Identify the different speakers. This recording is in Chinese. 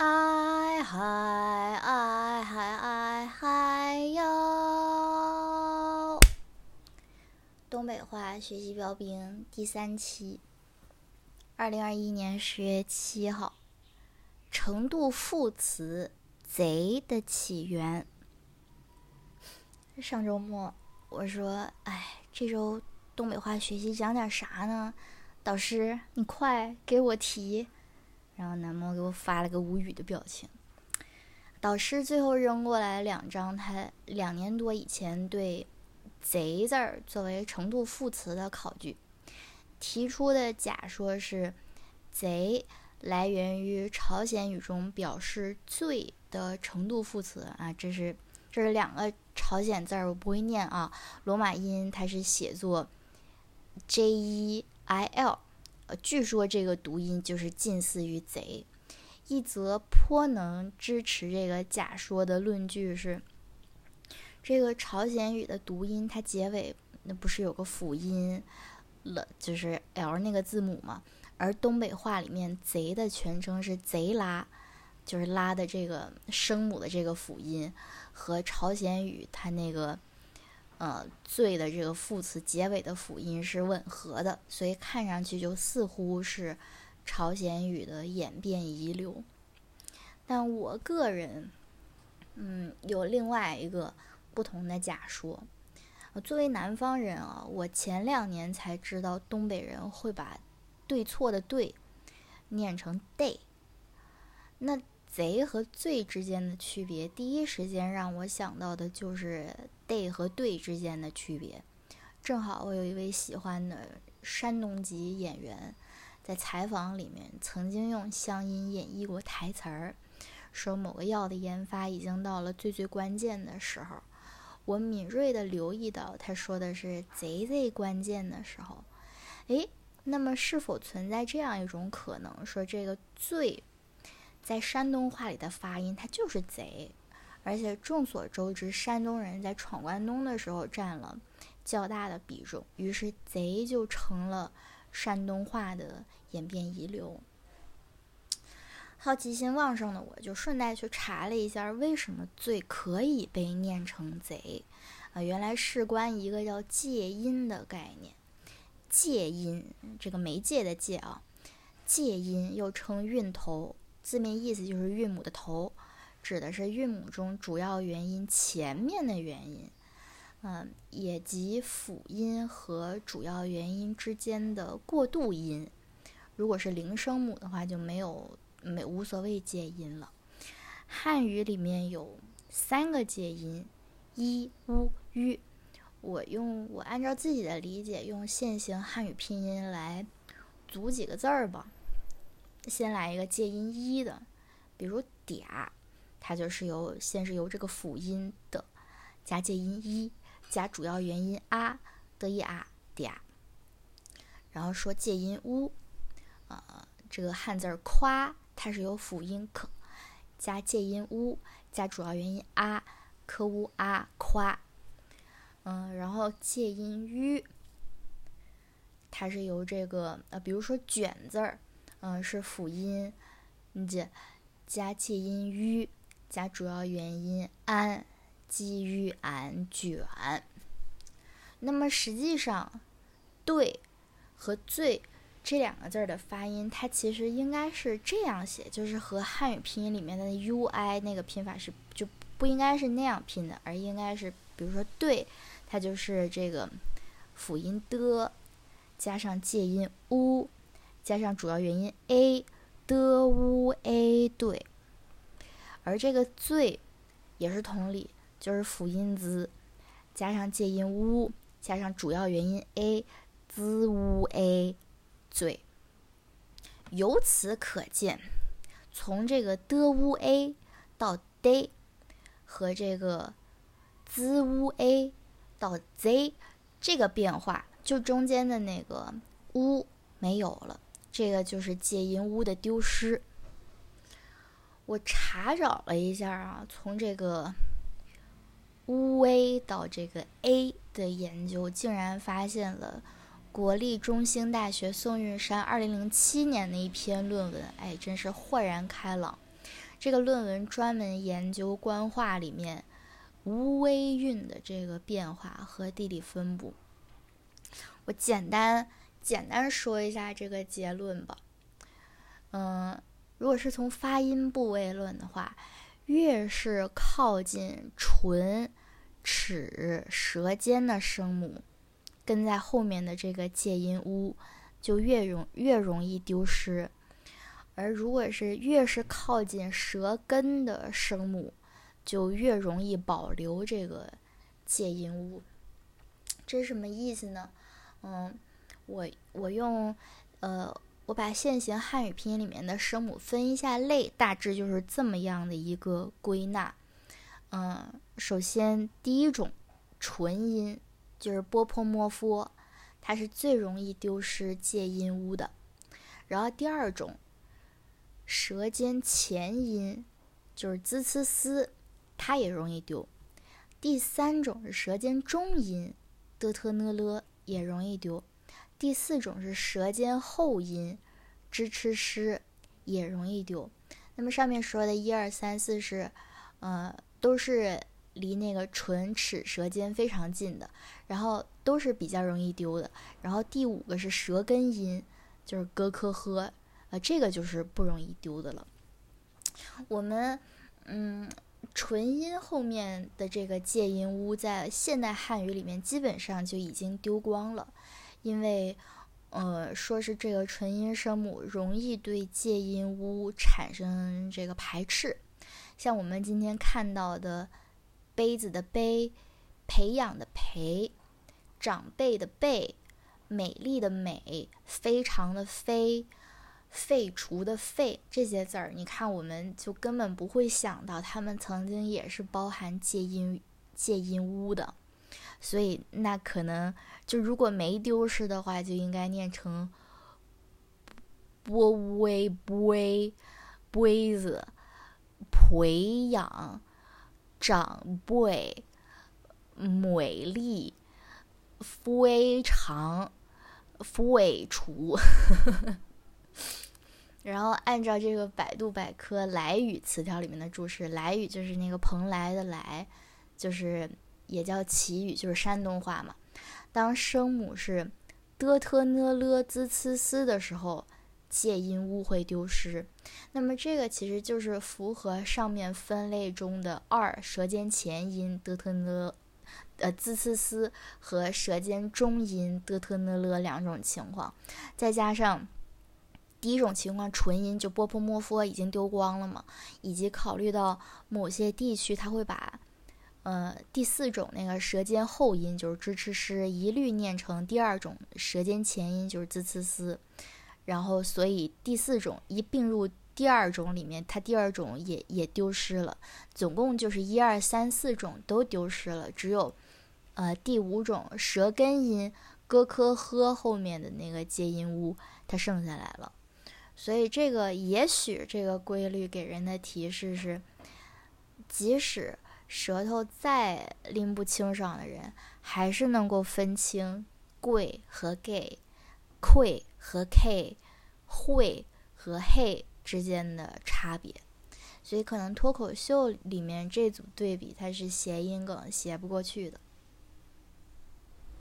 Speaker 1: 哎嗨哎嗨哎嗨哟！东北话学习标兵第三期，二零二一年十月七号，程度副词“贼”的起源。上周末我说：“哎，这周东北话学习讲点啥呢？”导师，你快给我提。然后南梦给我发了个无语的表情。导师最后扔过来两张他两年多以前对“贼”字儿作为程度副词的考据，提出的假说是“贼”来源于朝鲜语中表示罪的程度副词啊，这是这是两个朝鲜字儿，我不会念啊，罗马音它是写作 J E I L。呃，据说这个读音就是近似于“贼”。一则颇能支持这个假说的论据是：这个朝鲜语的读音，它结尾那不是有个辅音了，就是 L 那个字母吗？而东北话里面“贼”的全称是“贼拉”，就是拉的这个声母的这个辅音和朝鲜语它那个。呃，罪的这个副词结尾的辅音是吻合的，所以看上去就似乎是朝鲜语的演变遗留。但我个人，嗯，有另外一个不同的假说。作为南方人啊，我前两年才知道东北人会把对错的对念成 day。那贼和罪之间的区别，第一时间让我想到的就是 day 和对之间的区别。正好我有一位喜欢的山东籍演员，在采访里面曾经用乡音演绎过台词儿，说某个药的研发已经到了最最关键的时候。我敏锐地留意到他说的是贼贼关键的时候。诶，那么是否存在这样一种可能，说这个罪？在山东话里的发音，它就是“贼”，而且众所周知，山东人在闯关东的时候占了较大的比重，于是“贼”就成了山东话的演变遗留。好奇心旺盛的我，就顺带去查了一下，为什么“罪”可以被念成“贼”？啊，原来事关一个叫介音的概念。介音，这个媒介的“介”啊，介音又称韵头。字面意思就是韵母的头，指的是韵母中主要元音前面的元音，嗯，也即辅音和主要元音之间的过渡音。如果是零声母的话，就没有没无所谓介音了。汉语里面有三个介音，一、乌、吁。我用我按照自己的理解，用现行汉语拼音来组几个字儿吧。先来一个介音一的，比如“嗲”，它就是由先是由这个辅音的加介音一加主要元音啊的一啊嗲，然后说介音乌，呃，这个汉字儿夸，它是由辅音可加介音乌加主要元音啊科乌啊夸，嗯，然后介音吁，它是由这个呃，比如说卷字儿。嗯，是辅音，加加介音 u 加主要元音 an，基于 an 卷。那么实际上，对和最这两个字儿的发音，它其实应该是这样写，就是和汉语拼音里面的 ui 那个拼法是就不应该是那样拼的，而应该是，比如说对，它就是这个辅音的加上介音 u。加上主要原因 a 的 u a 对，而这个最也是同理，就是辅音 z 加上介音 u 加上主要原因 a z u a 最。由此可见，从这个的 u a 到 d 和这个 z u a 到 z 这个变化，就中间的那个 u 没有了。这个就是介音乌的丢失。我查找了一下啊，从这个乌 a 到这个 a 的研究，竟然发现了国立中兴大学宋运山二零零七年的一篇论文，哎，真是豁然开朗。这个论文专门研究官话里面乌微韵的这个变化和地理分布。我简单简单说一下这个结论吧。嗯，如果是从发音部位论的话，越是靠近唇、齿、舌尖的声母，跟在后面的这个介音 u 就越容越容易丢失。而如果是越是靠近舌根的声母，就越容易保留这个介音物。这是什么意思呢？嗯，我我用呃，我把现行汉语拼音里面的声母分一下类，大致就是这么样的一个归纳。嗯，首先第一种纯音就是波泼摸夫，它是最容易丢失介音乌的。然后第二种。舌尖前音就是滋、呲、丝，它也容易丢。第三种是舌尖中音的、特、呢、了，也容易丢。第四种是舌尖后音支、吃、诗，也容易丢。那么上面说的一二三四是，呃，都是离那个唇齿舌尖非常近的，然后都是比较容易丢的。然后第五个是舌根音，就是咯、科、呵。啊，这个就是不容易丢的了。我们，嗯，唇音后面的这个介音乌，在现代汉语里面基本上就已经丢光了，因为，呃，说是这个纯音声母容易对介音乌产生这个排斥。像我们今天看到的杯子的杯、培养的培、长辈的辈、美丽的美、非常的非。废除的废这些字儿，你看我们就根本不会想到，他们曾经也是包含介音介音乌的，所以那可能就如果没丢失的话，就应该念成波威杯杯子培养长辈美丽非常废除。然后按照这个百度百科来语词条里面的注释，来语就是那个蓬莱的来，就是也叫齐语，就是山东话嘛。当声母是的、特、呢、了、滋、呲、丝的时候，介音误会丢失。那么这个其实就是符合上面分类中的二舌尖前音的、特、呢、呃、滋、呲、丝和舌尖中音的、特、呢、了两种情况，再加上。第一种情况，纯音就波泼摸佛已经丢光了嘛，以及考虑到某些地区，它会把，呃，第四种那个舌尖后音就是支持诗一律念成第二种舌尖前音就是滋呲丝，然后所以第四种一并入第二种里面，它第二种也也丢失了，总共就是一二三四种都丢失了，只有，呃，第五种舌根音咯科呵后面的那个介音乌它剩下来了。所以，这个也许这个规律给人的提示是：即使舌头再拎不清爽的人，还是能够分清贵和 gay、愧和 k、会和 hey 之间的差别。所以，可能脱口秀里面这组对比，它是谐音梗谐不过去的。